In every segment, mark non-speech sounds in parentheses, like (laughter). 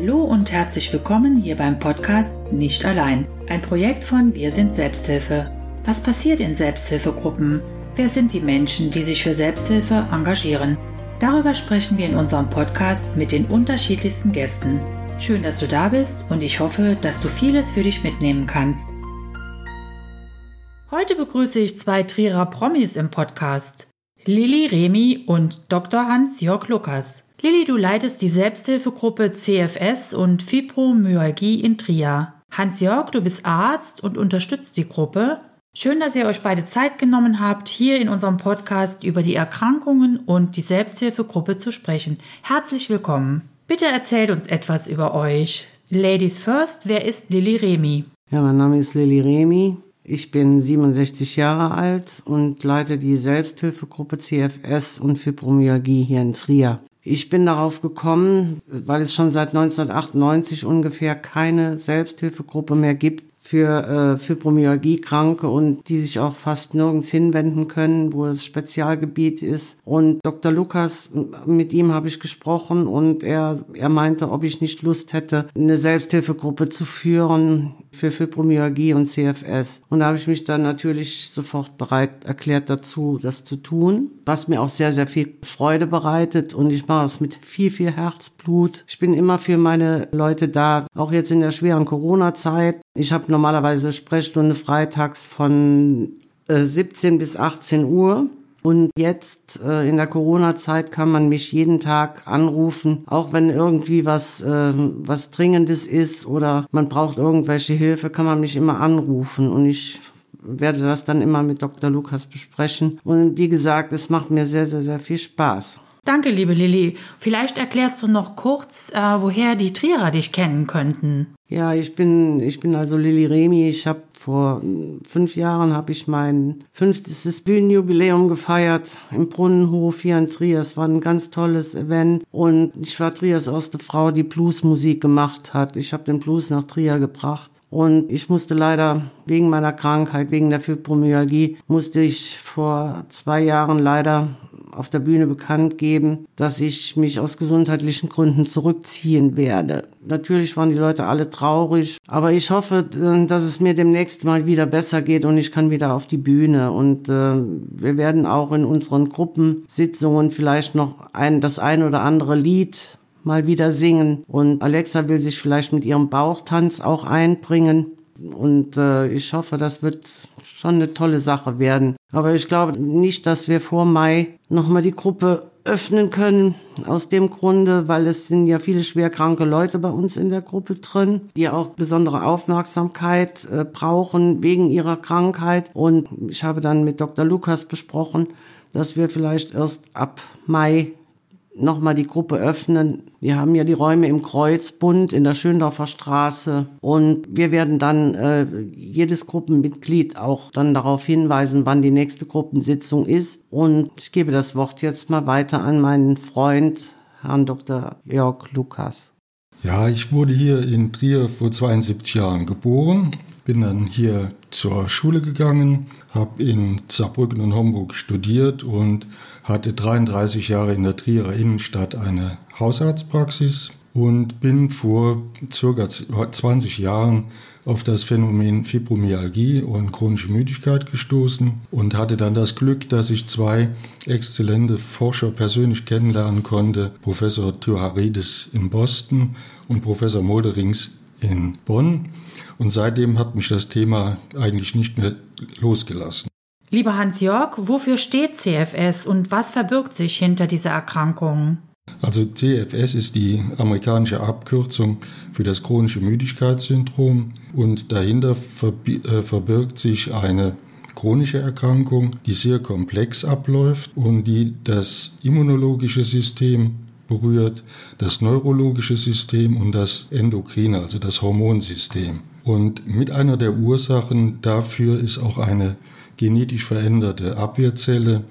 Hallo und herzlich willkommen hier beim Podcast Nicht allein, ein Projekt von Wir sind Selbsthilfe. Was passiert in Selbsthilfegruppen? Wer sind die Menschen, die sich für Selbsthilfe engagieren? Darüber sprechen wir in unserem Podcast mit den unterschiedlichsten Gästen. Schön, dass du da bist und ich hoffe, dass du vieles für dich mitnehmen kannst. Heute begrüße ich zwei Trierer Promis im Podcast. Lilly Remi und Dr. Hans-Jörg Lukas. Lilly, du leitest die Selbsthilfegruppe CFS und Fibromyalgie in Trier. Hans-Jörg, du bist Arzt und unterstützt die Gruppe. Schön, dass ihr euch beide Zeit genommen habt, hier in unserem Podcast über die Erkrankungen und die Selbsthilfegruppe zu sprechen. Herzlich willkommen. Bitte erzählt uns etwas über euch. Ladies first, wer ist Lilly Remi? Ja, mein Name ist Lilly Remi. Ich bin 67 Jahre alt und leite die Selbsthilfegruppe CFS und Fibromyalgie hier in Trier. Ich bin darauf gekommen, weil es schon seit 1998 ungefähr keine Selbsthilfegruppe mehr gibt für äh, Fibromyalgie-Kranke und die sich auch fast nirgends hinwenden können, wo es Spezialgebiet ist. Und Dr. Lukas, mit ihm habe ich gesprochen und er, er meinte, ob ich nicht Lust hätte, eine Selbsthilfegruppe zu führen für Fibromyalgie und CFS. Und da habe ich mich dann natürlich sofort bereit erklärt dazu, das zu tun, was mir auch sehr, sehr viel Freude bereitet und ich mache es mit viel, viel Herzblut. Ich bin immer für meine Leute da, auch jetzt in der schweren Corona-Zeit. Ich habe normalerweise Sprechstunde freitags von äh, 17 bis 18 Uhr. Und jetzt äh, in der Corona-Zeit kann man mich jeden Tag anrufen, auch wenn irgendwie was, äh, was Dringendes ist oder man braucht irgendwelche Hilfe, kann man mich immer anrufen und ich werde das dann immer mit Dr. Lukas besprechen. Und wie gesagt, es macht mir sehr, sehr, sehr viel Spaß. Danke, liebe Lilly. Vielleicht erklärst du noch kurz, äh, woher die Trierer dich kennen könnten. Ja, ich bin, ich bin also Lilly Remi. Ich habe vor fünf Jahren habe ich mein fünftes Bühnenjubiläum gefeiert im Brunnenhof hier in Trier. Es war ein ganz tolles Event und ich war Triers erste Frau, die Bluesmusik gemacht hat. Ich habe den Blues nach Trier gebracht. Und ich musste leider wegen meiner Krankheit, wegen der Fibromyalgie, musste ich vor zwei Jahren leider auf der Bühne bekannt geben, dass ich mich aus gesundheitlichen Gründen zurückziehen werde. Natürlich waren die Leute alle traurig, aber ich hoffe, dass es mir demnächst mal wieder besser geht und ich kann wieder auf die Bühne. Und äh, wir werden auch in unseren Gruppensitzungen vielleicht noch ein, das ein oder andere Lied mal wieder singen. Und Alexa will sich vielleicht mit ihrem Bauchtanz auch einbringen. Und äh, ich hoffe, das wird schon eine tolle Sache werden. Aber ich glaube nicht, dass wir vor Mai nochmal die Gruppe öffnen können. Aus dem Grunde, weil es sind ja viele schwerkranke Leute bei uns in der Gruppe drin, die auch besondere Aufmerksamkeit äh, brauchen wegen ihrer Krankheit. Und ich habe dann mit Dr. Lukas besprochen, dass wir vielleicht erst ab Mai nochmal die Gruppe öffnen. Wir haben ja die Räume im Kreuzbund in der Schöndorfer Straße und wir werden dann äh, jedes Gruppenmitglied auch dann darauf hinweisen, wann die nächste Gruppensitzung ist. Und ich gebe das Wort jetzt mal weiter an meinen Freund, Herrn Dr. Jörg Lukas. Ja, ich wurde hier in Trier vor 72 Jahren geboren, bin dann hier zur Schule gegangen, habe in Saarbrücken und Homburg studiert und hatte 33 Jahre in der Trierer Innenstadt eine Hausarztpraxis und bin vor circa 20 Jahren auf das Phänomen Fibromyalgie und chronische Müdigkeit gestoßen und hatte dann das Glück, dass ich zwei exzellente Forscher persönlich kennenlernen konnte, Professor Thuaridis in Boston und Professor Molderings in Bonn. Und seitdem hat mich das Thema eigentlich nicht mehr losgelassen. Lieber Hans-Jörg, wofür steht CFS und was verbirgt sich hinter dieser Erkrankung? Also CFS ist die amerikanische Abkürzung für das chronische Müdigkeitssyndrom und dahinter äh, verbirgt sich eine chronische Erkrankung, die sehr komplex abläuft und die das immunologische System berührt, das neurologische System und das endokrine, also das Hormonsystem. Und mit einer der Ursachen dafür ist auch eine genetisch veränderte Abwehrzelle,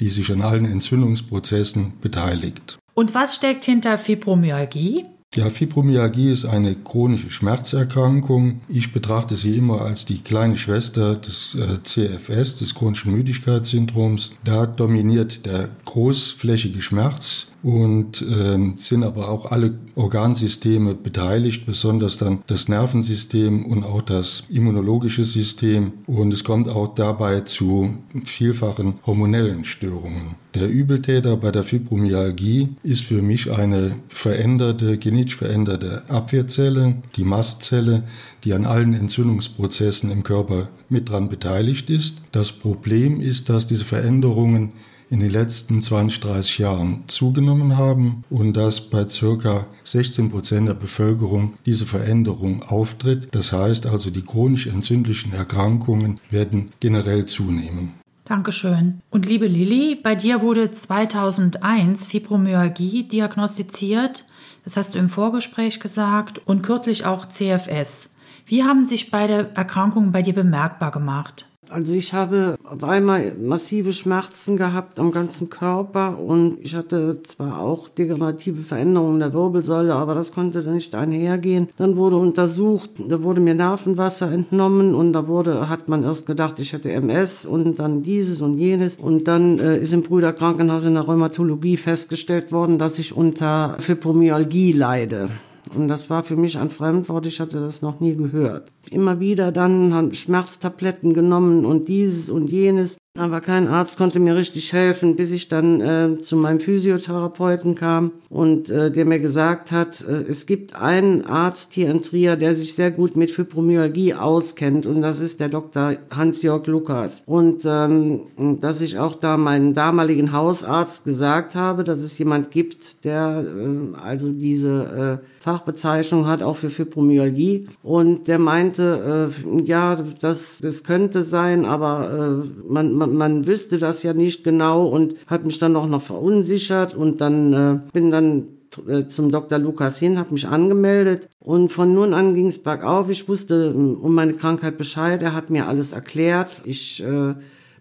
die sich an allen Entzündungsprozessen beteiligt. Und was steckt hinter Fibromyalgie? Ja, Fibromyalgie ist eine chronische Schmerzerkrankung. Ich betrachte sie immer als die kleine Schwester des äh, CFS, des chronischen Müdigkeitssyndroms. Da dominiert der großflächige Schmerz und ähm, sind aber auch alle Organsysteme beteiligt, besonders dann das Nervensystem und auch das immunologische System. Und es kommt auch dabei zu vielfachen hormonellen Störungen. Der Übeltäter bei der Fibromyalgie ist für mich eine veränderte, genetisch veränderte Abwehrzelle, die Mastzelle, die an allen Entzündungsprozessen im Körper mit dran beteiligt ist. Das Problem ist, dass diese Veränderungen in den letzten 20, 30 Jahren zugenommen haben und dass bei circa 16 Prozent der Bevölkerung diese Veränderung auftritt. Das heißt also, die chronisch entzündlichen Erkrankungen werden generell zunehmen. Dankeschön. Und liebe Lilly, bei dir wurde 2001 Fibromyalgie diagnostiziert. Das hast du im Vorgespräch gesagt und kürzlich auch CFS. Wie haben sich beide Erkrankungen bei dir bemerkbar gemacht? Also ich habe auf einmal massive Schmerzen gehabt am ganzen Körper und ich hatte zwar auch degenerative Veränderungen der Wirbelsäule, aber das konnte dann nicht einhergehen. Dann wurde untersucht, da wurde mir Nervenwasser entnommen und da wurde, hat man erst gedacht, ich hätte MS und dann dieses und jenes und dann äh, ist im Brüderkrankenhaus in der Rheumatologie festgestellt worden, dass ich unter Fibromyalgie leide. Und das war für mich ein Fremdwort, ich hatte das noch nie gehört. Immer wieder dann Schmerztabletten genommen und dieses und jenes. Aber kein Arzt konnte mir richtig helfen, bis ich dann äh, zu meinem Physiotherapeuten kam und äh, der mir gesagt hat, äh, es gibt einen Arzt hier in Trier, der sich sehr gut mit Fibromyalgie auskennt und das ist der Dr. Hans-Jörg Lukas. Und ähm, dass ich auch da meinen damaligen Hausarzt gesagt habe, dass es jemand gibt, der äh, also diese äh, Fachbezeichnung hat, auch für Fibromyalgie. Und der meinte, äh, ja, das, das könnte sein, aber äh, man, man, wüsste das ja nicht genau und hat mich dann auch noch verunsichert und dann äh, bin dann äh, zum Dr. Lukas hin, habe mich angemeldet und von nun an ging es bergauf. Ich wusste ähm, um meine Krankheit Bescheid, er hat mir alles erklärt. Ich äh,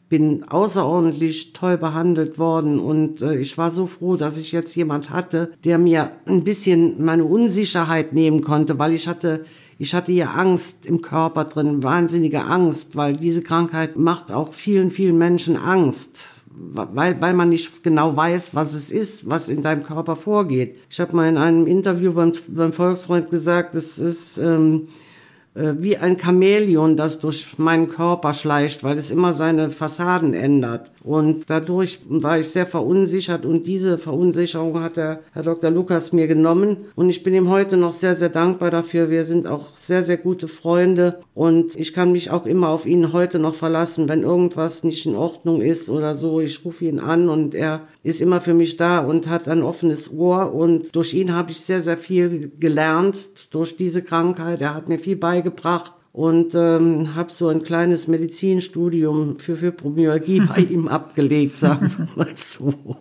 bin außerordentlich toll behandelt worden und äh, ich war so froh, dass ich jetzt jemand hatte, der mir ein bisschen meine Unsicherheit nehmen konnte, weil ich hatte ich hatte hier Angst im Körper drin, wahnsinnige Angst, weil diese Krankheit macht auch vielen, vielen Menschen Angst, weil, weil man nicht genau weiß, was es ist, was in deinem Körper vorgeht. Ich habe mal in einem Interview beim, beim Volksfreund gesagt, es ist ähm, äh, wie ein Chamäleon, das durch meinen Körper schleicht, weil es immer seine Fassaden ändert. Und dadurch war ich sehr verunsichert und diese Verunsicherung hat der Herr Dr. Lukas mir genommen. Und ich bin ihm heute noch sehr, sehr dankbar dafür. Wir sind auch sehr, sehr gute Freunde und ich kann mich auch immer auf ihn heute noch verlassen, wenn irgendwas nicht in Ordnung ist oder so. Ich rufe ihn an und er ist immer für mich da und hat ein offenes Ohr und durch ihn habe ich sehr, sehr viel gelernt durch diese Krankheit. Er hat mir viel beigebracht beigebracht und ähm, habe so ein kleines Medizinstudium für Fibromyalgie bei (laughs) ihm abgelegt, sagen wir mal so.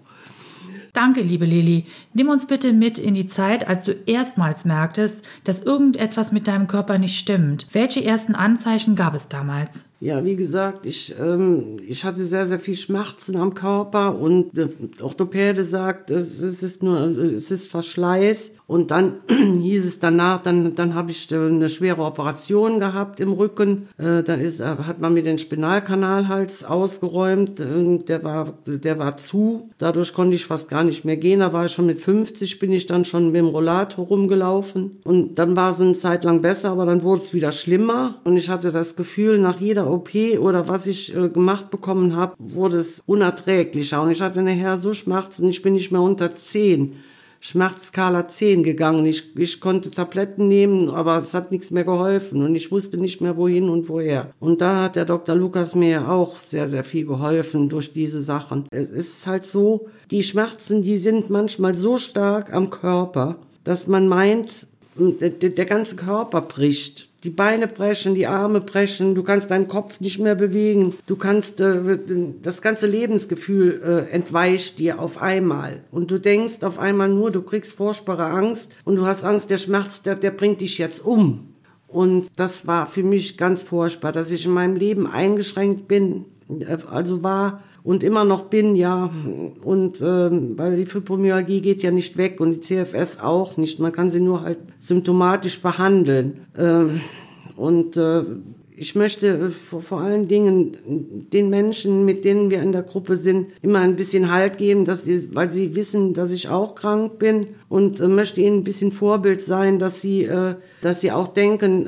Danke, liebe Lili. Nimm uns bitte mit in die Zeit, als du erstmals merktest, dass irgendetwas mit deinem Körper nicht stimmt. Welche ersten Anzeichen gab es damals? Ja, wie gesagt, ich, ähm, ich hatte sehr, sehr viel Schmerzen am Körper und der Orthopäde sagt, es, es ist nur, es ist Verschleiß. Und dann (clears throat) hieß es danach, dann, dann habe ich eine schwere Operation gehabt im Rücken. Äh, dann ist, hat man mir den Spinalkanalhals ausgeräumt. Äh, der war, der war zu. Dadurch konnte ich fast gar nicht mehr gehen. Da war ich schon mit 50, bin ich dann schon mit dem Rollator rumgelaufen. Und dann war es eine Zeit lang besser, aber dann wurde es wieder schlimmer. Und ich hatte das Gefühl, nach jeder OP oder was ich äh, gemacht bekommen habe, wurde es unerträglicher. Und ich hatte nachher so Schmerzen, ich bin nicht mehr unter 10. Schmerzskala 10 gegangen. Ich, ich konnte Tabletten nehmen, aber es hat nichts mehr geholfen und ich wusste nicht mehr wohin und woher. Und da hat der Dr. Lukas mir auch sehr, sehr viel geholfen durch diese Sachen. Es ist halt so, die Schmerzen, die sind manchmal so stark am Körper, dass man meint, der, der ganze Körper bricht die Beine brechen, die Arme brechen, du kannst deinen Kopf nicht mehr bewegen, du kannst, äh, das ganze Lebensgefühl äh, entweicht dir auf einmal. Und du denkst auf einmal nur, du kriegst furchtbare Angst und du hast Angst, der Schmerz, der, der bringt dich jetzt um. Und das war für mich ganz furchtbar, dass ich in meinem Leben eingeschränkt bin, äh, also war und immer noch bin, ja. Und ähm, weil die Fibromyalgie geht ja nicht weg und die CFS auch nicht. Man kann sie nur halt symptomatisch behandeln. Ähm, und äh, ich möchte äh, vor, allen Dingen den Menschen, mit denen wir in der Gruppe sind, immer ein bisschen Halt geben, dass die, weil sie wissen, dass ich auch krank bin und äh, möchte ihnen ein bisschen Vorbild sein, dass sie, äh, dass sie auch denken,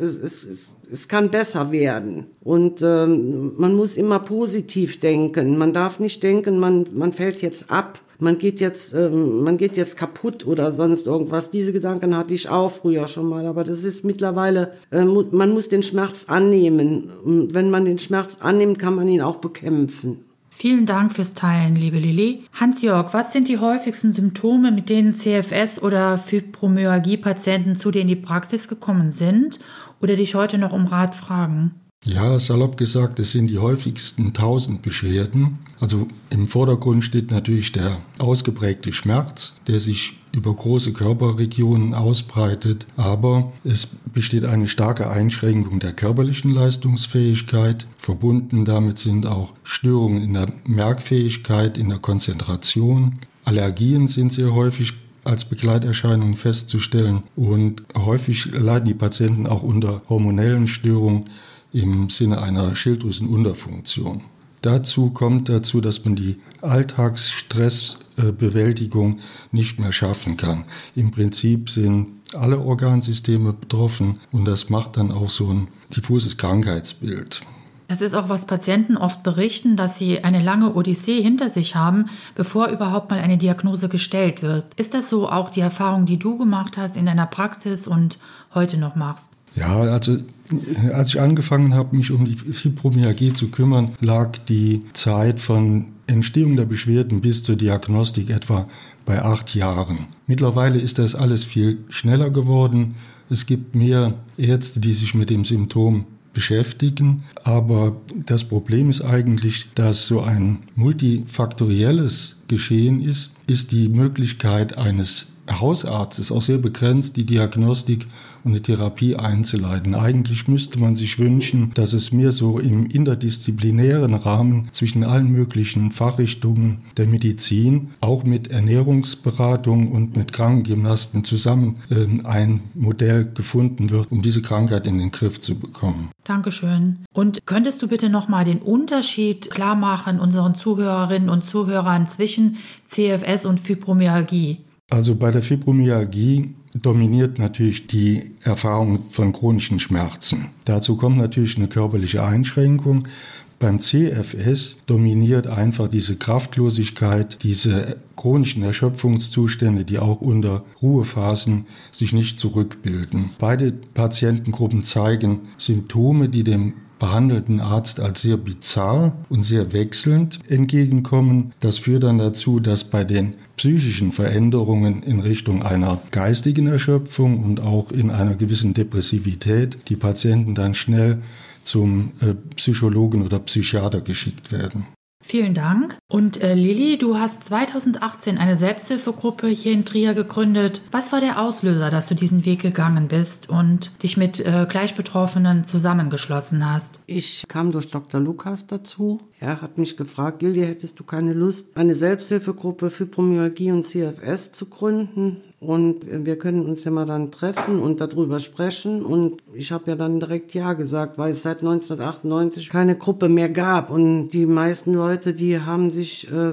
es, es, es kann besser werden. Und ähm, man muss immer positiv denken. Man darf nicht denken, man, man fällt jetzt ab man geht jetzt, ähm, man geht jetzt kaputt oder sonst irgendwas. Diese Gedanken hatte ich auch früher schon mal, aber das ist mittlerweile, äh, man muss den Schmerz annehmen. Und wenn man den Schmerz annimmt, kann man ihn auch bekämpfen. Vielen Dank fürs Teilen, liebe Lilly. Hans-Jörg, was sind die häufigsten Symptome, mit denen CFS- oder Fibromyalgie-Patienten zu dir in die Praxis gekommen sind oder dich heute noch um Rat fragen? Ja, salopp gesagt, es sind die häufigsten tausend Beschwerden. Also im Vordergrund steht natürlich der ausgeprägte Schmerz, der sich über große Körperregionen ausbreitet, aber es besteht eine starke Einschränkung der körperlichen Leistungsfähigkeit. Verbunden damit sind auch Störungen in der Merkfähigkeit, in der Konzentration. Allergien sind sehr häufig als Begleiterscheinung festzustellen und häufig leiden die Patienten auch unter hormonellen Störungen im Sinne einer Schilddrüsenunterfunktion. Dazu kommt dazu, dass man die Alltagsstressbewältigung nicht mehr schaffen kann. Im Prinzip sind alle Organsysteme betroffen und das macht dann auch so ein diffuses Krankheitsbild. Das ist auch, was Patienten oft berichten, dass sie eine lange Odyssee hinter sich haben, bevor überhaupt mal eine Diagnose gestellt wird. Ist das so auch die Erfahrung, die du gemacht hast in deiner Praxis und heute noch machst? Ja, also als ich angefangen habe, mich um die Fibromyalgie zu kümmern, lag die Zeit von Entstehung der Beschwerden bis zur Diagnostik etwa bei acht Jahren. Mittlerweile ist das alles viel schneller geworden. Es gibt mehr Ärzte, die sich mit dem Symptom beschäftigen. Aber das Problem ist eigentlich, dass so ein multifaktorielles Geschehen ist, ist die Möglichkeit eines Hausarztes auch sehr begrenzt, die Diagnostik und die Therapie einzuleiten. Eigentlich müsste man sich wünschen, dass es mehr so im interdisziplinären Rahmen zwischen allen möglichen Fachrichtungen der Medizin, auch mit Ernährungsberatung und mit Krankengymnasten zusammen äh, ein Modell gefunden wird, um diese Krankheit in den Griff zu bekommen. Dankeschön. Und könntest du bitte nochmal den Unterschied klar machen unseren Zuhörerinnen und Zuhörern zwischen CFS und Fibromyalgie? Also bei der Fibromyalgie dominiert natürlich die Erfahrung von chronischen Schmerzen. Dazu kommt natürlich eine körperliche Einschränkung. Beim CFS dominiert einfach diese Kraftlosigkeit, diese chronischen Erschöpfungszustände, die auch unter Ruhephasen sich nicht zurückbilden. Beide Patientengruppen zeigen Symptome, die dem behandelten Arzt als sehr bizarr und sehr wechselnd entgegenkommen. Das führt dann dazu, dass bei den psychischen Veränderungen in Richtung einer geistigen Erschöpfung und auch in einer gewissen Depressivität die Patienten dann schnell zum äh, Psychologen oder Psychiater geschickt werden. Vielen Dank. Und äh, Lilly, du hast 2018 eine Selbsthilfegruppe hier in Trier gegründet. Was war der Auslöser, dass du diesen Weg gegangen bist und dich mit äh, Gleichbetroffenen zusammengeschlossen hast? Ich kam durch Dr. Lukas dazu. Er hat mich gefragt, Lilly, hättest du keine Lust, eine Selbsthilfegruppe für Fibromyalgie und CFS zu gründen? Und wir können uns ja mal dann treffen und darüber sprechen. Und ich habe ja dann direkt Ja gesagt, weil es seit 1998 keine Gruppe mehr gab. Und die meisten Leute, die haben sich, äh,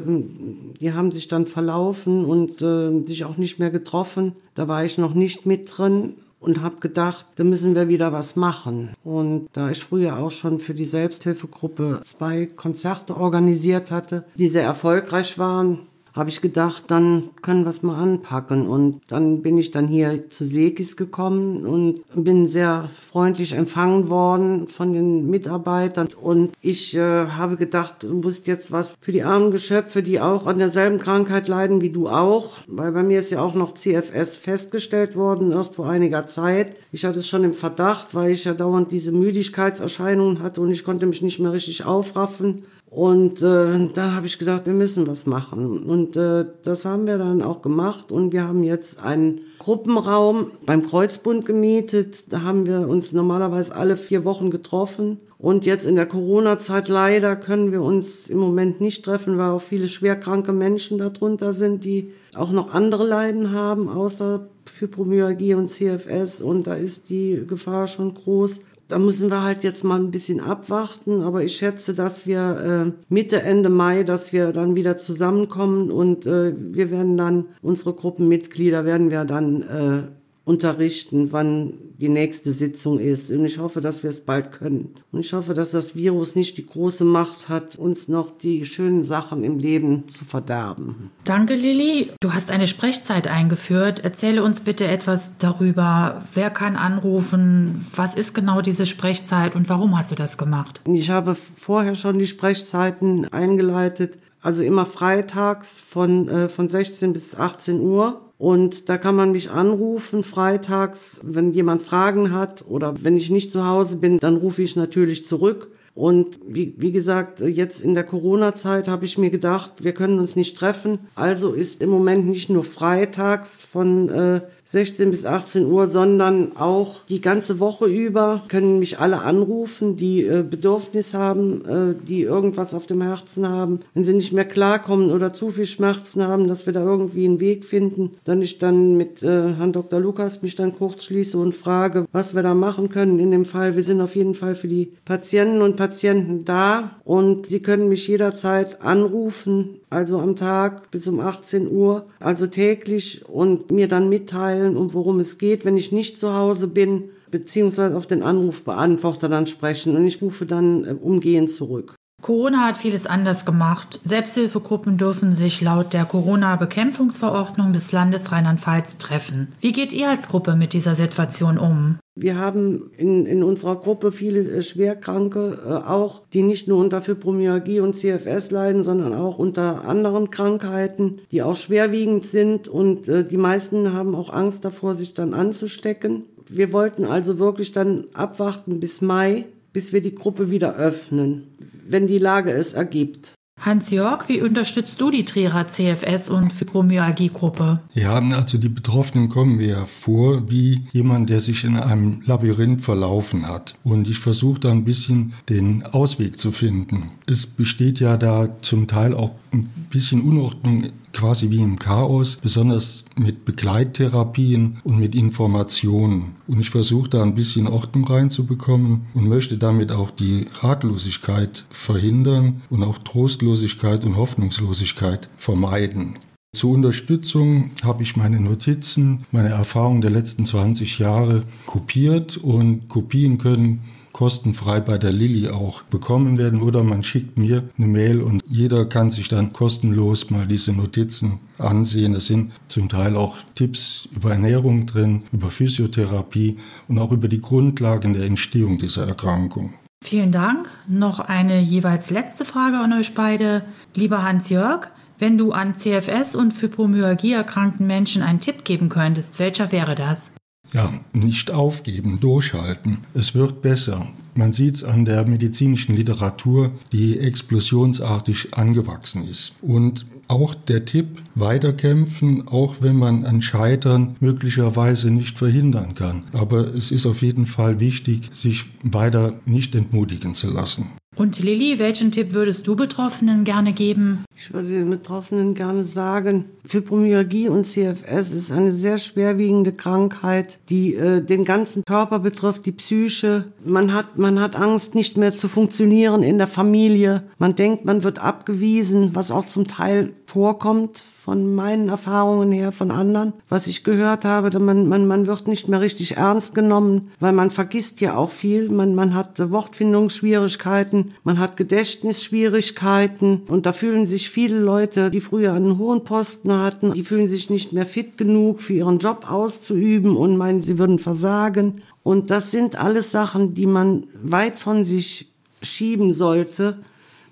die haben sich dann verlaufen und äh, sich auch nicht mehr getroffen. Da war ich noch nicht mit drin und habe gedacht, da müssen wir wieder was machen. Und da ich früher auch schon für die Selbsthilfegruppe zwei Konzerte organisiert hatte, die sehr erfolgreich waren, habe ich gedacht, dann können wir es mal anpacken. Und dann bin ich dann hier zu Sekis gekommen und bin sehr freundlich empfangen worden von den Mitarbeitern. Und ich äh, habe gedacht, du musst jetzt was für die armen Geschöpfe, die auch an derselben Krankheit leiden wie du auch. Weil bei mir ist ja auch noch CFS festgestellt worden, erst vor einiger Zeit. Ich hatte es schon im Verdacht, weil ich ja dauernd diese Müdigkeitserscheinungen hatte und ich konnte mich nicht mehr richtig aufraffen. Und äh, da habe ich gedacht, wir müssen was machen. Und äh, das haben wir dann auch gemacht. Und wir haben jetzt einen Gruppenraum beim Kreuzbund gemietet. Da haben wir uns normalerweise alle vier Wochen getroffen. Und jetzt in der Corona-Zeit leider können wir uns im Moment nicht treffen, weil auch viele schwerkranke Menschen darunter sind, die auch noch andere Leiden haben, außer Fibromyalgie und CFS. Und da ist die Gefahr schon groß. Da müssen wir halt jetzt mal ein bisschen abwarten, aber ich schätze, dass wir äh, Mitte, Ende Mai, dass wir dann wieder zusammenkommen und äh, wir werden dann, unsere Gruppenmitglieder werden wir dann äh, unterrichten, wann die nächste Sitzung ist. Und ich hoffe, dass wir es bald können. Und ich hoffe, dass das Virus nicht die große Macht hat, uns noch die schönen Sachen im Leben zu verderben. Danke, Lilly. Du hast eine Sprechzeit eingeführt. Erzähle uns bitte etwas darüber. Wer kann anrufen? Was ist genau diese Sprechzeit und warum hast du das gemacht? Ich habe vorher schon die Sprechzeiten eingeleitet. Also immer freitags von, äh, von 16 bis 18 Uhr und da kann man mich anrufen freitags, wenn jemand Fragen hat oder wenn ich nicht zu Hause bin, dann rufe ich natürlich zurück. Und wie, wie gesagt, jetzt in der Corona-Zeit habe ich mir gedacht, wir können uns nicht treffen. Also ist im Moment nicht nur freitags von äh, 16 bis 18 Uhr, sondern auch die ganze Woche über können mich alle anrufen, die äh, Bedürfnis haben, äh, die irgendwas auf dem Herzen haben. Wenn sie nicht mehr klarkommen oder zu viel Schmerzen haben, dass wir da irgendwie einen Weg finden, dann ich dann mit äh, Herrn Dr. Lukas mich dann kurz schließe und frage, was wir da machen können. In dem Fall, wir sind auf jeden Fall für die Patienten und Patienten da und sie können mich jederzeit anrufen, also am Tag bis um 18 Uhr, also täglich und mir dann mitteilen, mitteilen, um worum es geht, wenn ich nicht zu Hause bin, beziehungsweise auf den Anrufbeantworter dann sprechen und ich rufe dann äh, umgehend zurück. Corona hat vieles anders gemacht. Selbsthilfegruppen dürfen sich laut der Corona-Bekämpfungsverordnung des Landes Rheinland-Pfalz treffen. Wie geht ihr als Gruppe mit dieser Situation um? Wir haben in, in unserer Gruppe viele äh, Schwerkranke, äh, auch die nicht nur unter Fibromyalgie und CFS leiden, sondern auch unter anderen Krankheiten, die auch schwerwiegend sind und äh, die meisten haben auch Angst davor, sich dann anzustecken. Wir wollten also wirklich dann abwarten bis Mai, bis wir die Gruppe wieder öffnen, wenn die Lage es ergibt. Hans-Jörg, wie unterstützt du die Trierer CFS und Fibromyalgie-Gruppe? Ja, also die Betroffenen kommen mir ja vor wie jemand, der sich in einem Labyrinth verlaufen hat. Und ich versuche da ein bisschen den Ausweg zu finden. Es besteht ja da zum Teil auch ein bisschen Unordnung quasi wie im Chaos, besonders mit Begleittherapien und mit Informationen. Und ich versuche da ein bisschen Ordnung reinzubekommen und möchte damit auch die Ratlosigkeit verhindern und auch Trostlosigkeit und Hoffnungslosigkeit vermeiden. Zur Unterstützung habe ich meine Notizen, meine Erfahrungen der letzten 20 Jahre kopiert und Kopien können kostenfrei bei der Lilly auch bekommen werden oder man schickt mir eine Mail und jeder kann sich dann kostenlos mal diese Notizen ansehen. Es sind zum Teil auch Tipps über Ernährung drin, über Physiotherapie und auch über die Grundlagen der Entstehung dieser Erkrankung. Vielen Dank. Noch eine jeweils letzte Frage an euch beide. Lieber Hans-Jörg, wenn du an CFS und Fibromyalgie erkrankten Menschen einen Tipp geben könntest, welcher wäre das? Ja, nicht aufgeben, durchhalten. Es wird besser. Man sieht es an der medizinischen Literatur, die explosionsartig angewachsen ist. Und auch der Tipp, weiterkämpfen, auch wenn man ein Scheitern möglicherweise nicht verhindern kann. Aber es ist auf jeden Fall wichtig, sich weiter nicht entmutigen zu lassen. Und Lilly, welchen Tipp würdest du Betroffenen gerne geben? Ich würde den Betroffenen gerne sagen, Fibromyalgie und CFS ist eine sehr schwerwiegende Krankheit, die äh, den ganzen Körper betrifft, die Psyche. Man hat, man hat Angst, nicht mehr zu funktionieren in der Familie. Man denkt, man wird abgewiesen, was auch zum Teil vorkommt von meinen Erfahrungen her, von anderen, was ich gehört habe, man, man, man wird nicht mehr richtig ernst genommen, weil man vergisst ja auch viel. Man, man hat Wortfindungsschwierigkeiten, man hat Gedächtnisschwierigkeiten und da fühlen sich viele Leute, die früher einen hohen Posten hatten, die fühlen sich nicht mehr fit genug für ihren Job auszuüben und meinen, sie würden versagen. Und das sind alles Sachen, die man weit von sich schieben sollte.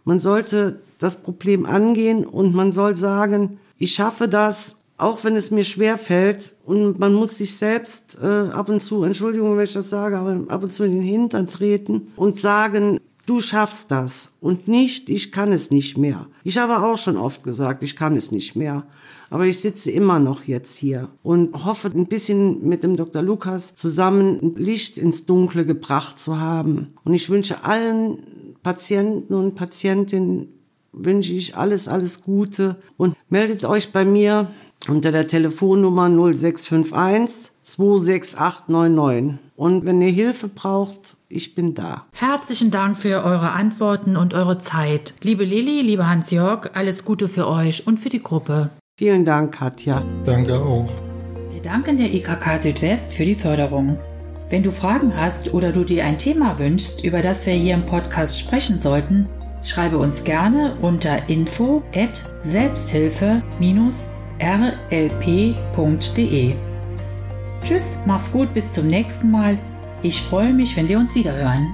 Man sollte das Problem angehen und man soll sagen, ich schaffe das, auch wenn es mir schwer fällt und man muss sich selbst äh, ab und zu, Entschuldigung, wenn ich das sage, aber ab und zu in den Hintern treten und sagen, du schaffst das und nicht, ich kann es nicht mehr. Ich habe auch schon oft gesagt, ich kann es nicht mehr. Aber ich sitze immer noch jetzt hier und hoffe ein bisschen mit dem Dr. Lukas zusammen Licht ins Dunkle gebracht zu haben. Und ich wünsche allen Patienten und Patientinnen wünsche ich alles, alles Gute und meldet euch bei mir unter der Telefonnummer 0651 26899. Und wenn ihr Hilfe braucht, ich bin da. Herzlichen Dank für eure Antworten und eure Zeit. Liebe Lilly, liebe Hans-Jörg, alles Gute für euch und für die Gruppe. Vielen Dank, Katja. Danke auch. Wir danken der IKK Südwest für die Förderung. Wenn du Fragen hast oder du dir ein Thema wünschst, über das wir hier im Podcast sprechen sollten, schreibe uns gerne unter info at selbsthilfe-rlp.de. Tschüss, mach's gut, bis zum nächsten Mal. Ich freue mich, wenn wir uns wiederhören.